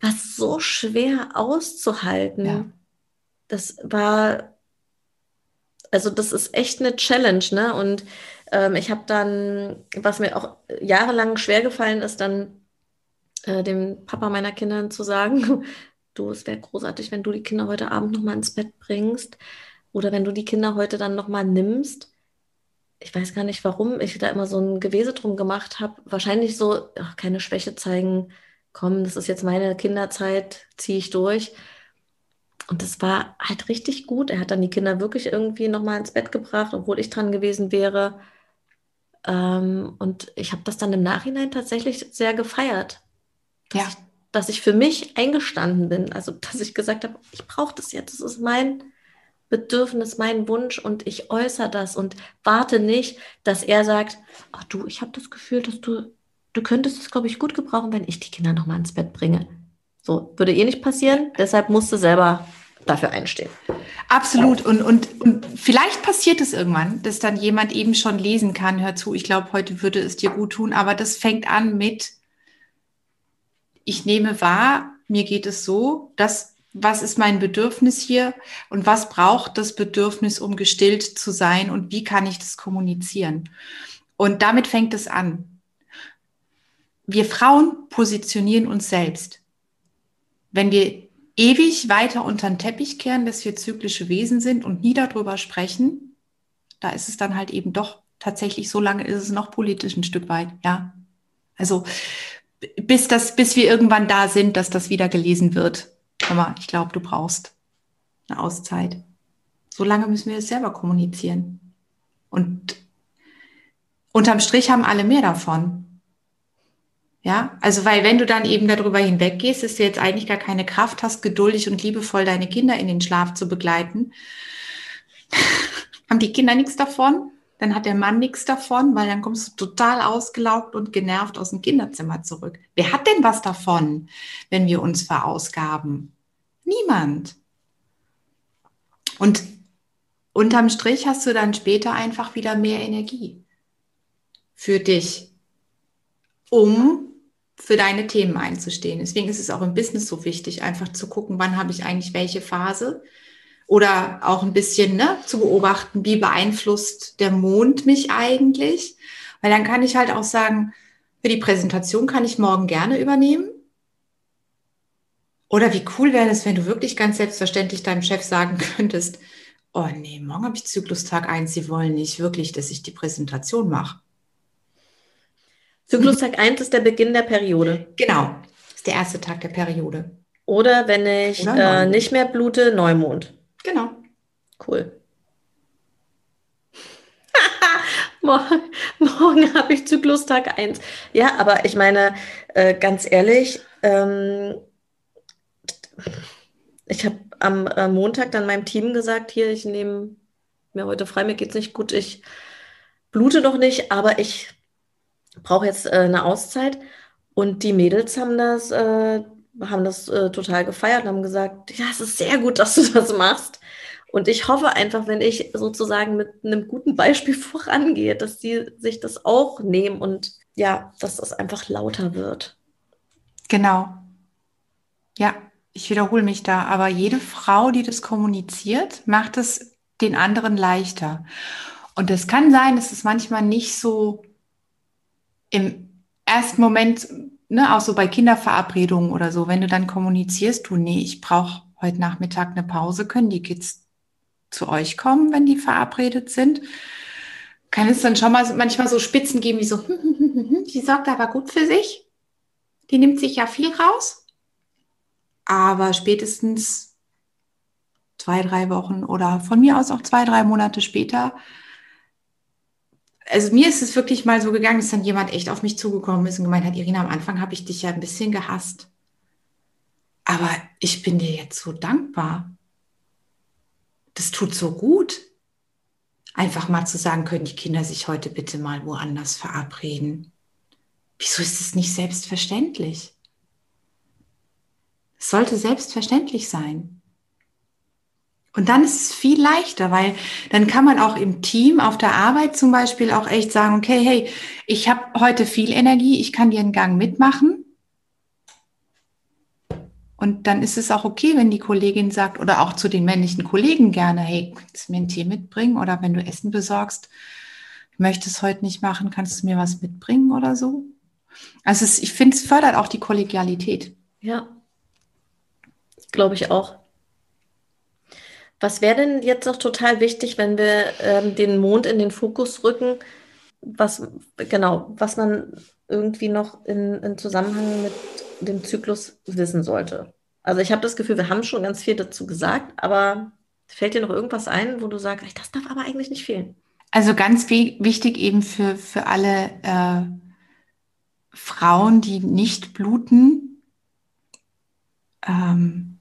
war so schwer auszuhalten. Ja. Das war, also das ist echt eine Challenge, ne? Und ähm, ich habe dann, was mir auch jahrelang schwer gefallen ist, dann äh, dem Papa meiner Kinder zu sagen, du, es wäre großartig, wenn du die Kinder heute Abend noch mal ins Bett bringst oder wenn du die Kinder heute dann noch mal nimmst. Ich weiß gar nicht, warum ich da immer so ein Gewese drum gemacht habe. Wahrscheinlich so, ach, keine Schwäche zeigen, komm, das ist jetzt meine Kinderzeit, ziehe ich durch. Und das war halt richtig gut. Er hat dann die Kinder wirklich irgendwie noch mal ins Bett gebracht, obwohl ich dran gewesen wäre. Ähm, und ich habe das dann im Nachhinein tatsächlich sehr gefeiert. Dass, ja. ich, dass ich für mich eingestanden bin. Also, dass ich gesagt habe, ich brauche das jetzt. Das ist mein Bedürfnis, mein Wunsch und ich äußere das und warte nicht, dass er sagt, ach du, ich habe das Gefühl, dass du, du könntest es, glaube ich, gut gebrauchen, wenn ich die Kinder nochmal ins Bett bringe. So, würde eh nicht passieren, deshalb musst du selber dafür einstehen. Absolut. Und, und, und vielleicht passiert es irgendwann, dass dann jemand eben schon lesen kann, hör zu, ich glaube, heute würde es dir gut tun, aber das fängt an mit, ich nehme wahr, mir geht es so, dass was ist mein Bedürfnis hier und was braucht das Bedürfnis, um gestillt zu sein und wie kann ich das kommunizieren? Und damit fängt es an. Wir Frauen positionieren uns selbst. Wenn wir ewig weiter unter den Teppich kehren, dass wir zyklische Wesen sind und nie darüber sprechen, da ist es dann halt eben doch tatsächlich so lange ist es noch politisch ein Stück weit, ja. Also bis das, bis wir irgendwann da sind, dass das wieder gelesen wird. Aber ich glaube, du brauchst eine Auszeit. So lange müssen wir es selber kommunizieren. Und unterm Strich haben alle mehr davon. Ja, also weil wenn du dann eben darüber hinweggehst, dass du jetzt eigentlich gar keine Kraft hast, geduldig und liebevoll deine Kinder in den Schlaf zu begleiten, haben die Kinder nichts davon dann hat der Mann nichts davon, weil dann kommst du total ausgelaugt und genervt aus dem Kinderzimmer zurück. Wer hat denn was davon, wenn wir uns verausgaben? Niemand. Und unterm Strich hast du dann später einfach wieder mehr Energie für dich, um für deine Themen einzustehen. Deswegen ist es auch im Business so wichtig, einfach zu gucken, wann habe ich eigentlich welche Phase oder auch ein bisschen ne, zu beobachten, wie beeinflusst der Mond mich eigentlich. Weil dann kann ich halt auch sagen, für die Präsentation kann ich morgen gerne übernehmen. Oder wie cool wäre es, wenn du wirklich ganz selbstverständlich deinem Chef sagen könntest, oh nee, morgen habe ich Zyklustag 1, Sie wollen nicht wirklich, dass ich die Präsentation mache. Zyklustag 1 ist der Beginn der Periode. Genau, ist der erste Tag der Periode. Oder wenn ich Oder äh, nicht mehr blute, Neumond. Genau. Cool. morgen, habe ich Zyklustag 1. Ja, aber ich meine, äh, ganz ehrlich, ähm, ich habe am äh, Montag dann meinem Team gesagt, hier, ich nehme mir heute frei, mir geht es nicht gut, ich blute noch nicht, aber ich brauche jetzt äh, eine Auszeit. Und die Mädels haben das äh, haben das äh, total gefeiert und haben gesagt, ja, es ist sehr gut, dass du das machst. Und ich hoffe einfach, wenn ich sozusagen mit einem guten Beispiel vorangehe, dass die sich das auch nehmen und ja, dass das einfach lauter wird. Genau. Ja, ich wiederhole mich da, aber jede Frau, die das kommuniziert, macht es den anderen leichter. Und es kann sein, dass es manchmal nicht so im ersten Moment ne, auch so bei Kinderverabredungen oder so, wenn du dann kommunizierst, du, nee, ich brauche heute Nachmittag eine Pause, können die Kids zu euch kommen, wenn die verabredet sind? Kann es dann schon mal manchmal so Spitzen geben, wie so, die sorgt aber gut für sich. Die nimmt sich ja viel raus. Aber spätestens zwei, drei Wochen oder von mir aus auch zwei, drei Monate später also mir ist es wirklich mal so gegangen, dass dann jemand echt auf mich zugekommen ist und gemeint hat, Irina, am Anfang habe ich dich ja ein bisschen gehasst. Aber ich bin dir jetzt so dankbar. Das tut so gut. Einfach mal zu sagen, können die Kinder sich heute bitte mal woanders verabreden. Wieso ist es nicht selbstverständlich? Es sollte selbstverständlich sein. Und dann ist es viel leichter, weil dann kann man auch im Team, auf der Arbeit zum Beispiel auch echt sagen, okay, hey, ich habe heute viel Energie, ich kann dir einen Gang mitmachen. Und dann ist es auch okay, wenn die Kollegin sagt, oder auch zu den männlichen Kollegen gerne, hey, kannst du mir ein Tee mitbringen? Oder wenn du Essen besorgst, ich möchte es heute nicht machen, kannst du mir was mitbringen oder so? Also es, ich finde, es fördert auch die Kollegialität. Ja, glaube ich auch. Was wäre denn jetzt noch total wichtig, wenn wir ähm, den Mond in den Fokus rücken? Was genau, was man irgendwie noch in, in Zusammenhang mit dem Zyklus wissen sollte? Also ich habe das Gefühl, wir haben schon ganz viel dazu gesagt, aber fällt dir noch irgendwas ein, wo du sagst, das darf aber eigentlich nicht fehlen? Also ganz wichtig eben für, für alle äh, Frauen, die nicht bluten, ähm,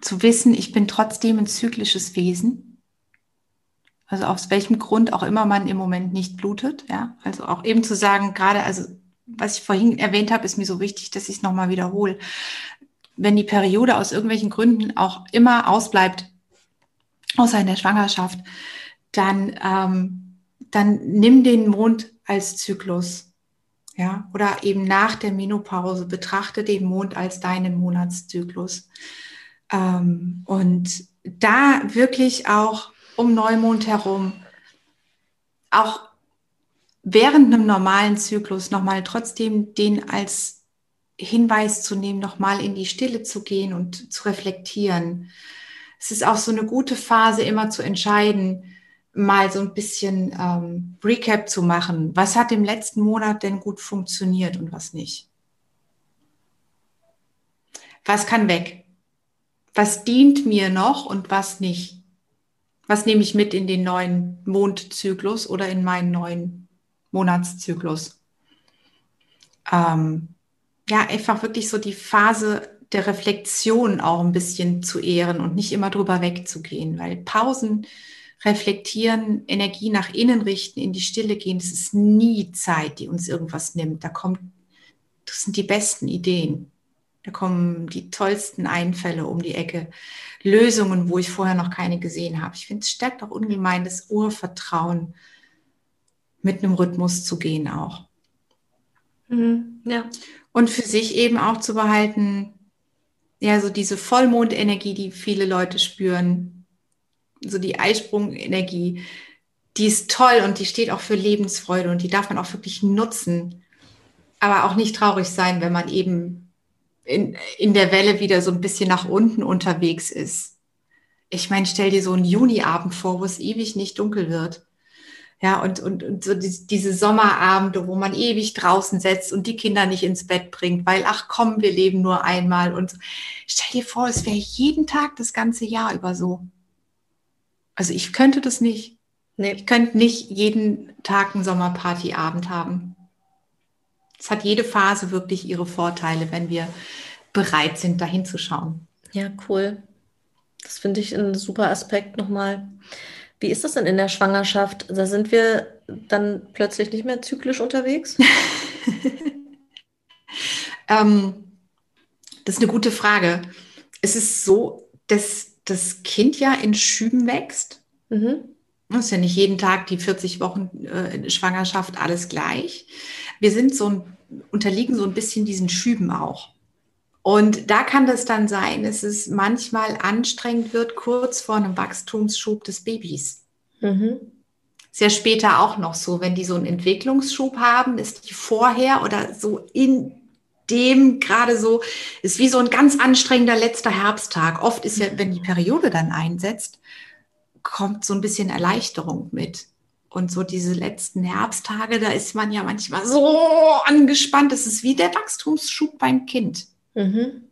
zu wissen, ich bin trotzdem ein zyklisches Wesen. Also aus welchem Grund auch immer man im Moment nicht blutet, ja. Also auch eben zu sagen, gerade, also was ich vorhin erwähnt habe, ist mir so wichtig, dass ich es nochmal wiederhole. Wenn die Periode aus irgendwelchen Gründen auch immer ausbleibt, außer in der Schwangerschaft, dann, ähm, dann nimm den Mond als Zyklus. Ja, oder eben nach der Menopause betrachte den Mond als deinen Monatszyklus. Ähm, und da wirklich auch um Neumond herum, auch während einem normalen Zyklus nochmal trotzdem den als Hinweis zu nehmen, nochmal in die Stille zu gehen und zu reflektieren. Es ist auch so eine gute Phase, immer zu entscheiden, mal so ein bisschen ähm, Recap zu machen. Was hat im letzten Monat denn gut funktioniert und was nicht? Was kann weg? Was dient mir noch und was nicht? Was nehme ich mit in den neuen Mondzyklus oder in meinen neuen Monatszyklus? Ähm, ja, einfach wirklich so die Phase der Reflexion auch ein bisschen zu ehren und nicht immer drüber wegzugehen, weil Pausen, reflektieren, Energie nach innen richten, in die Stille gehen, das ist nie Zeit, die uns irgendwas nimmt. Da kommt, das sind die besten Ideen. Da kommen die tollsten Einfälle um die Ecke. Lösungen, wo ich vorher noch keine gesehen habe. Ich finde, es stärkt auch ungemein das Urvertrauen, mit einem Rhythmus zu gehen auch. Mhm, ja. Und für sich eben auch zu behalten, ja, so diese Vollmondenergie, die viele Leute spüren, so die Eisprungenergie, die ist toll und die steht auch für Lebensfreude und die darf man auch wirklich nutzen. Aber auch nicht traurig sein, wenn man eben in, in der Welle wieder so ein bisschen nach unten unterwegs ist. Ich meine, stell dir so einen Juniabend vor, wo es ewig nicht dunkel wird. Ja, und, und, und so die, diese Sommerabende, wo man ewig draußen setzt und die Kinder nicht ins Bett bringt, weil, ach komm, wir leben nur einmal. Und stell dir vor, es wäre jeden Tag das ganze Jahr über so. Also ich könnte das nicht. Nee. Ich könnte nicht jeden Tag einen Sommerpartyabend haben. Es hat jede Phase wirklich ihre Vorteile, wenn wir bereit sind, dahin zu schauen. Ja, cool. Das finde ich ein super Aspekt nochmal. Wie ist das denn in der Schwangerschaft? Da sind wir dann plötzlich nicht mehr zyklisch unterwegs? ähm, das ist eine gute Frage. Es ist so, dass das Kind ja in Schüben wächst. Mhm. Das ist ja nicht jeden Tag die 40 Wochen äh, Schwangerschaft alles gleich. Wir sind so ein, unterliegen so ein bisschen diesen Schüben auch. Und da kann das dann sein, dass es manchmal anstrengend wird, kurz vor einem Wachstumsschub des Babys. Mhm. Sehr später auch noch so, wenn die so einen Entwicklungsschub haben, ist die vorher oder so in dem gerade so, ist wie so ein ganz anstrengender letzter Herbsttag. Oft ist ja, wenn die Periode dann einsetzt, kommt so ein bisschen Erleichterung mit. Und so diese letzten Herbsttage, da ist man ja manchmal so angespannt. Das ist wie der Wachstumsschub beim Kind. Mhm.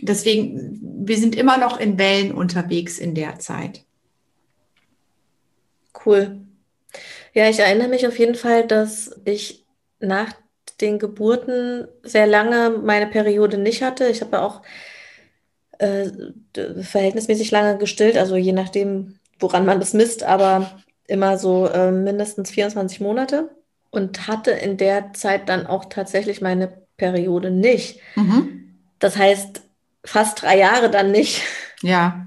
Deswegen, wir sind immer noch in Wellen unterwegs in der Zeit. Cool. Ja, ich erinnere mich auf jeden Fall, dass ich nach den Geburten sehr lange meine Periode nicht hatte. Ich habe ja auch äh, verhältnismäßig lange gestillt, also je nachdem, woran man das misst, aber immer so äh, mindestens 24 Monate. und hatte in der Zeit dann auch tatsächlich meine Periode nicht. Mhm. Das heißt, fast drei Jahre dann nicht. Ja.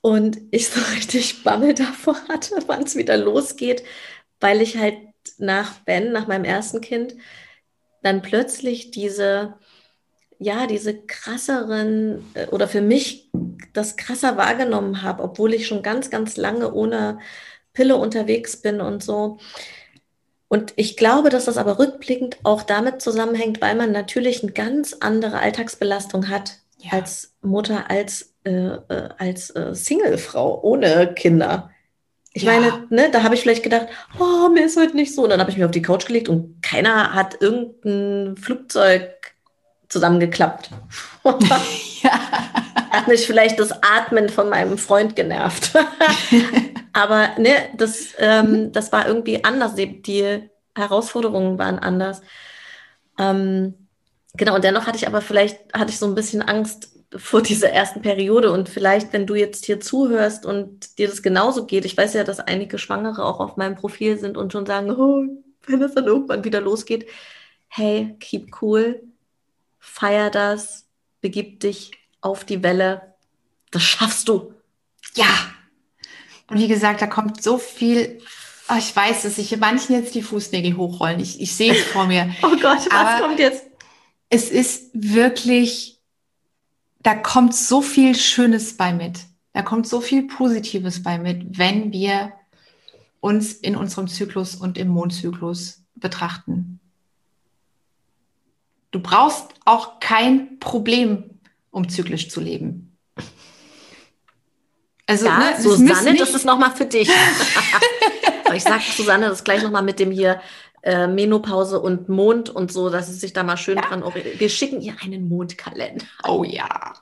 Und ich so richtig Bammel davor hatte, wann es wieder losgeht, weil ich halt nach Ben, nach meinem ersten Kind, dann plötzlich diese, ja, diese krasseren äh, oder für mich das krasser wahrgenommen habe, obwohl ich schon ganz, ganz lange ohne Pille unterwegs bin und so. Und ich glaube, dass das aber rückblickend auch damit zusammenhängt, weil man natürlich eine ganz andere Alltagsbelastung hat ja. als Mutter, als, äh, äh, als äh, Singlefrau ohne Kinder. Ich ja. meine, ne, da habe ich vielleicht gedacht, oh, mir ist heute nicht so. Und dann habe ich mich auf die Couch gelegt und keiner hat irgendein Flugzeug zusammengeklappt. ja. Hat mich vielleicht das Atmen von meinem Freund genervt. Aber ne, das, ähm, das war irgendwie anders. Die, Herausforderungen waren anders. Ähm, genau, und dennoch hatte ich aber vielleicht, hatte ich so ein bisschen Angst, vor dieser ersten Periode. Und vielleicht, wenn du jetzt hier zuhörst und dir das genauso geht, ich weiß ja, dass einige Schwangere auch auf meinem Profil sind und schon sagen, oh, wenn es dann irgendwann wieder losgeht, hey, keep cool, feier das, begib dich auf die Welle, das schaffst du. Ja. Und wie gesagt, da kommt so viel Oh, ich weiß, dass sich manchen jetzt die Fußnägel hochrollen. Ich, ich sehe es vor mir. oh Gott, was Aber kommt jetzt? Es ist wirklich da kommt so viel Schönes bei mit. Da kommt so viel Positives bei mit, wenn wir uns in unserem Zyklus und im Mondzyklus betrachten. Du brauchst auch kein Problem, um zyklisch zu leben. Also, ja, ne, Susanne, das ist nochmal für dich. ich sage Susanne das gleich nochmal mit dem hier äh, Menopause und Mond und so, dass es sich da mal schön ja. dran orientiert. Wir schicken ihr einen Mondkalender. Oh ja.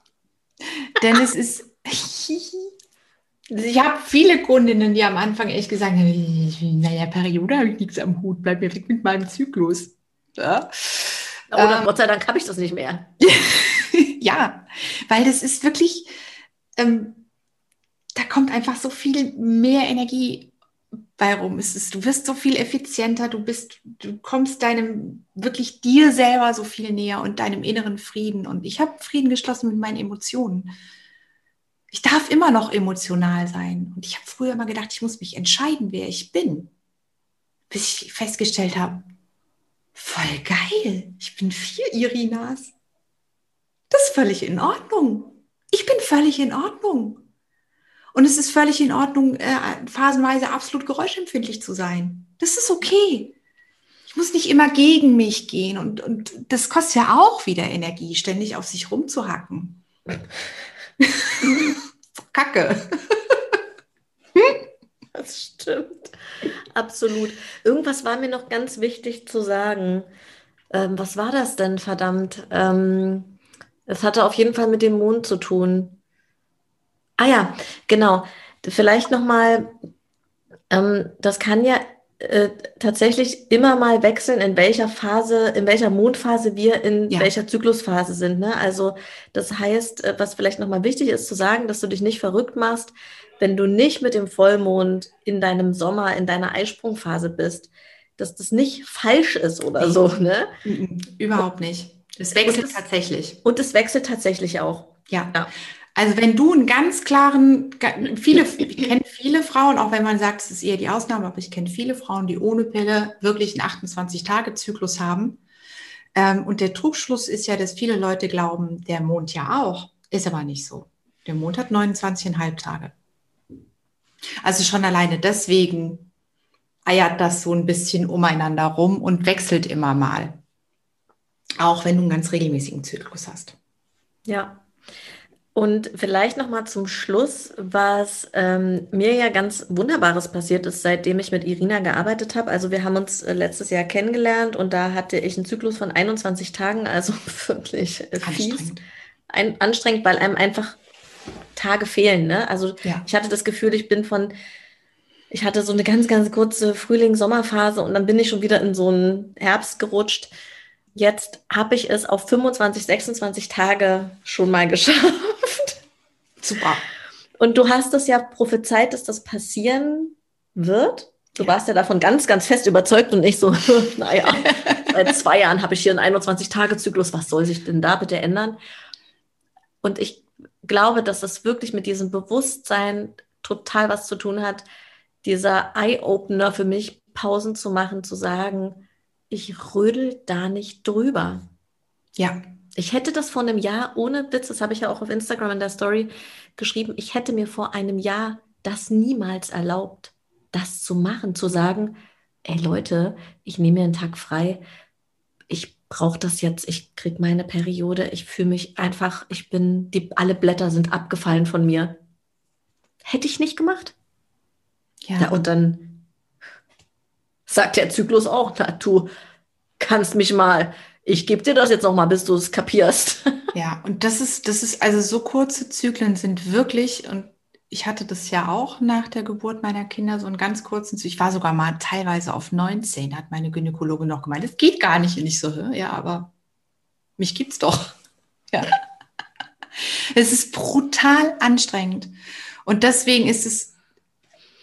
Denn es ist. ich habe viele Kundinnen, die am Anfang echt gesagt haben: Naja, Periode habe ich nichts am Hut, bleib mir weg mit meinem Zyklus. Ja. Oder ähm, Gott sei Dank habe ich das nicht mehr. ja, weil das ist wirklich. Ähm, da kommt einfach so viel mehr Energie bei rum. Es ist, du wirst so viel effizienter, du bist, du kommst deinem wirklich dir selber so viel näher und deinem inneren Frieden. Und ich habe Frieden geschlossen mit meinen Emotionen. Ich darf immer noch emotional sein. Und ich habe früher immer gedacht, ich muss mich entscheiden, wer ich bin. Bis ich festgestellt habe, voll geil. Ich bin vier Irinas. Das ist völlig in Ordnung. Ich bin völlig in Ordnung. Und es ist völlig in Ordnung, äh, phasenweise absolut geräuschempfindlich zu sein. Das ist okay. Ich muss nicht immer gegen mich gehen. Und, und das kostet ja auch wieder Energie, ständig auf sich rumzuhacken. Kacke. das stimmt. Absolut. Irgendwas war mir noch ganz wichtig zu sagen. Ähm, was war das denn, verdammt? Ähm, es hatte auf jeden Fall mit dem Mond zu tun. Ah ja, genau. Vielleicht nochmal, ähm, das kann ja äh, tatsächlich immer mal wechseln, in welcher Phase, in welcher Mondphase wir in ja. welcher Zyklusphase sind. Ne? Also das heißt, äh, was vielleicht nochmal wichtig ist zu sagen, dass du dich nicht verrückt machst, wenn du nicht mit dem Vollmond in deinem Sommer, in deiner Eisprungphase bist, dass das nicht falsch ist oder so. Ne? Überhaupt nicht. Es wechselt tatsächlich. Und es wechselt tatsächlich auch. Ja. ja. Also wenn du einen ganz klaren, viele, ich kenne viele Frauen, auch wenn man sagt, es ist eher die Ausnahme, aber ich kenne viele Frauen, die ohne Pille wirklich einen 28-Tage-Zyklus haben. Ähm, und der Trugschluss ist ja, dass viele Leute glauben, der Mond ja auch. Ist aber nicht so. Der Mond hat 29,5 Tage. Also schon alleine deswegen eiert das so ein bisschen umeinander rum und wechselt immer mal. Auch wenn du einen ganz regelmäßigen Zyklus hast. Ja, und vielleicht noch mal zum Schluss, was ähm, mir ja ganz Wunderbares passiert ist, seitdem ich mit Irina gearbeitet habe. Also wir haben uns äh, letztes Jahr kennengelernt und da hatte ich einen Zyklus von 21 Tagen, also wirklich fies. Anstrengend. Ein, anstrengend, weil einem einfach Tage fehlen. Ne? Also ja. ich hatte das Gefühl, ich bin von, ich hatte so eine ganz, ganz kurze Frühling-Sommerphase und dann bin ich schon wieder in so einen Herbst gerutscht. Jetzt habe ich es auf 25, 26 Tage schon mal geschafft. Super. Und du hast es ja prophezeit, dass das passieren wird. Du ja. warst ja davon ganz, ganz fest überzeugt und ich so, naja, seit zwei Jahren habe ich hier einen 21-Tage-Zyklus, was soll sich denn da bitte ändern? Und ich glaube, dass das wirklich mit diesem Bewusstsein total was zu tun hat, dieser Eye-Opener für mich, Pausen zu machen, zu sagen, ich rödel da nicht drüber. Ja. Ich hätte das vor einem Jahr, ohne Witz, das habe ich ja auch auf Instagram in der Story geschrieben, ich hätte mir vor einem Jahr das niemals erlaubt, das zu machen, zu sagen, ey Leute, ich nehme mir einen Tag frei, ich brauche das jetzt, ich kriege meine Periode, ich fühle mich einfach, ich bin, die, alle Blätter sind abgefallen von mir. Hätte ich nicht gemacht. Ja. ja und dann sagt der Zyklus auch, na du kannst mich mal ich gebe dir das jetzt noch mal, bis du es kapierst. Ja, und das ist, das ist, also so kurze Zyklen sind wirklich, und ich hatte das ja auch nach der Geburt meiner Kinder, so einen ganz kurzen. Ich war sogar mal teilweise auf 19, hat meine Gynäkologe noch gemeint. Das geht gar nicht. Und ich so, ja, aber mich gibt's doch. Ja. Es ist brutal anstrengend. Und deswegen ist es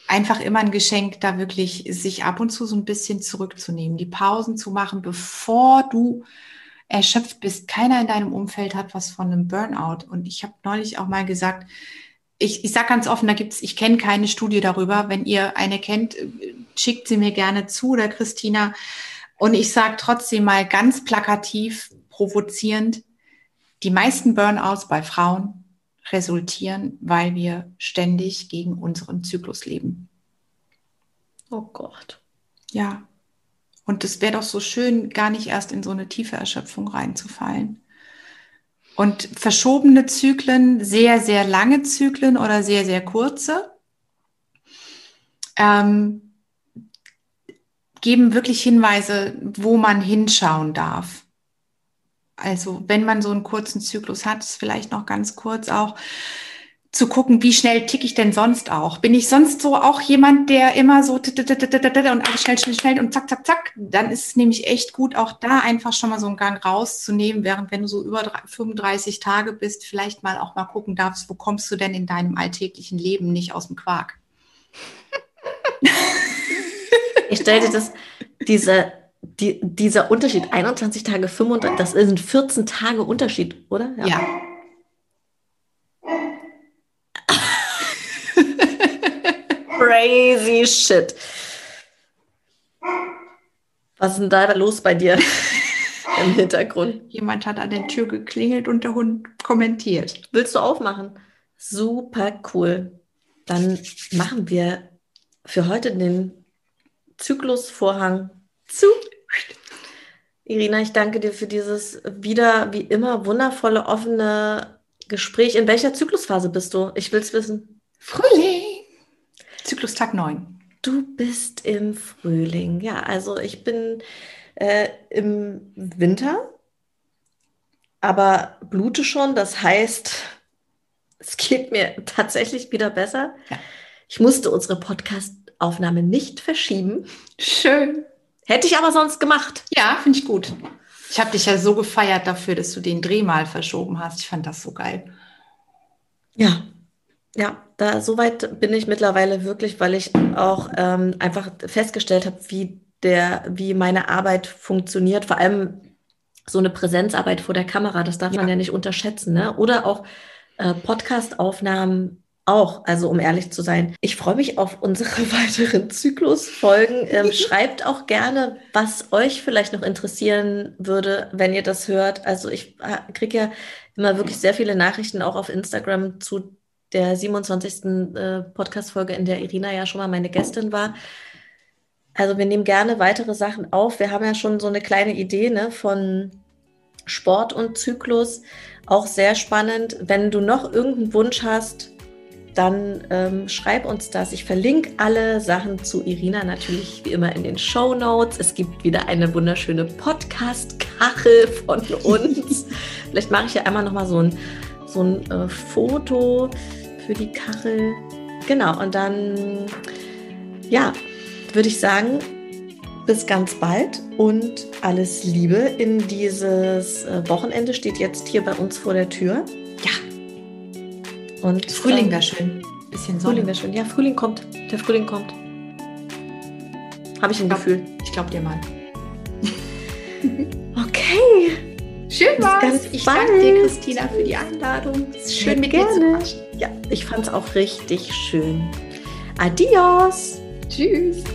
einfach immer ein Geschenk, da wirklich sich ab und zu so ein bisschen zurückzunehmen, die Pausen zu machen, bevor du erschöpft bist. Keiner in deinem Umfeld hat was von einem Burnout. Und ich habe neulich auch mal gesagt, ich, ich sage ganz offen, da gibt's, ich kenne keine Studie darüber. Wenn ihr eine kennt, schickt sie mir gerne zu oder Christina. Und ich sage trotzdem mal ganz plakativ, provozierend, die meisten Burnouts bei Frauen resultieren, weil wir ständig gegen unseren Zyklus leben. Oh Gott. Ja. Und es wäre doch so schön, gar nicht erst in so eine tiefe Erschöpfung reinzufallen. Und verschobene Zyklen, sehr, sehr lange Zyklen oder sehr, sehr kurze, ähm, geben wirklich Hinweise, wo man hinschauen darf. Also wenn man so einen kurzen Zyklus hat, ist vielleicht noch ganz kurz auch zu gucken, wie schnell ticke ich denn sonst auch? Bin ich sonst so auch jemand, der immer so und alles schnell, schnell, schnell und zack, zack, zack? Dann ist es nämlich echt gut, auch da einfach schon mal so einen Gang rauszunehmen, während wenn du so über 35 Tage bist, vielleicht mal auch mal gucken darfst, wo kommst du denn in deinem alltäglichen Leben nicht aus dem Quark? Ich stelle dir das, diese die, dieser Unterschied, 21 Tage, 35, das sind 14 Tage Unterschied, oder? Ja. ja. Crazy shit. Was ist denn da los bei dir im Hintergrund? Jemand hat an der Tür geklingelt und der Hund kommentiert. Willst du aufmachen? Super cool. Dann machen wir für heute den Zyklusvorhang zu. Irina, ich danke dir für dieses wieder wie immer wundervolle, offene Gespräch. In welcher Zyklusphase bist du? Ich will es wissen. Frühling. Zyklustag 9. Du bist im Frühling. Ja, also ich bin äh, im Winter, aber blute schon. Das heißt, es geht mir tatsächlich wieder besser. Ja. Ich musste unsere Podcast-Aufnahme nicht verschieben. Schön. Hätte ich aber sonst gemacht. Ja, finde ich gut. Ich habe dich ja so gefeiert dafür, dass du den Dreh mal verschoben hast. Ich fand das so geil. Ja, ja, da soweit bin ich mittlerweile wirklich, weil ich auch ähm, einfach festgestellt habe, wie der, wie meine Arbeit funktioniert. Vor allem so eine Präsenzarbeit vor der Kamera, das darf ja. man ja nicht unterschätzen. Ne? Oder auch äh, Podcast-Aufnahmen auch, also um ehrlich zu sein. Ich freue mich auf unsere weiteren Zyklusfolgen. Ähm, schreibt auch gerne, was euch vielleicht noch interessieren würde, wenn ihr das hört. Also ich äh, kriege ja immer wirklich sehr viele Nachrichten auch auf Instagram zu der 27. Äh, Podcast-Folge, in der Irina ja schon mal meine Gästin war. Also wir nehmen gerne weitere Sachen auf. Wir haben ja schon so eine kleine Idee ne, von Sport und Zyklus. Auch sehr spannend. Wenn du noch irgendeinen Wunsch hast, dann ähm, schreib uns das. Ich verlinke alle Sachen zu Irina natürlich wie immer in den Show Notes. Es gibt wieder eine wunderschöne Podcast-Kachel von uns. Vielleicht mache ich ja einmal nochmal so ein, so ein äh, Foto für die Kachel. Genau, und dann, ja, würde ich sagen, bis ganz bald und alles Liebe in dieses äh, Wochenende steht jetzt hier bei uns vor der Tür. Ja, und Frühling wäre schön. Bisschen Sonne. Frühling wäre schön. Ja, Frühling kommt. Der Frühling kommt. Habe ich ein glaub, Gefühl. Ich glaube dir mal. okay. Schön war's. Ich bald. danke dir, Christina, für die Einladung. Es ist schön, Sehr mit dir zu gerne. quatschen. Ja, ich fand es auch richtig schön. Adios. Tschüss.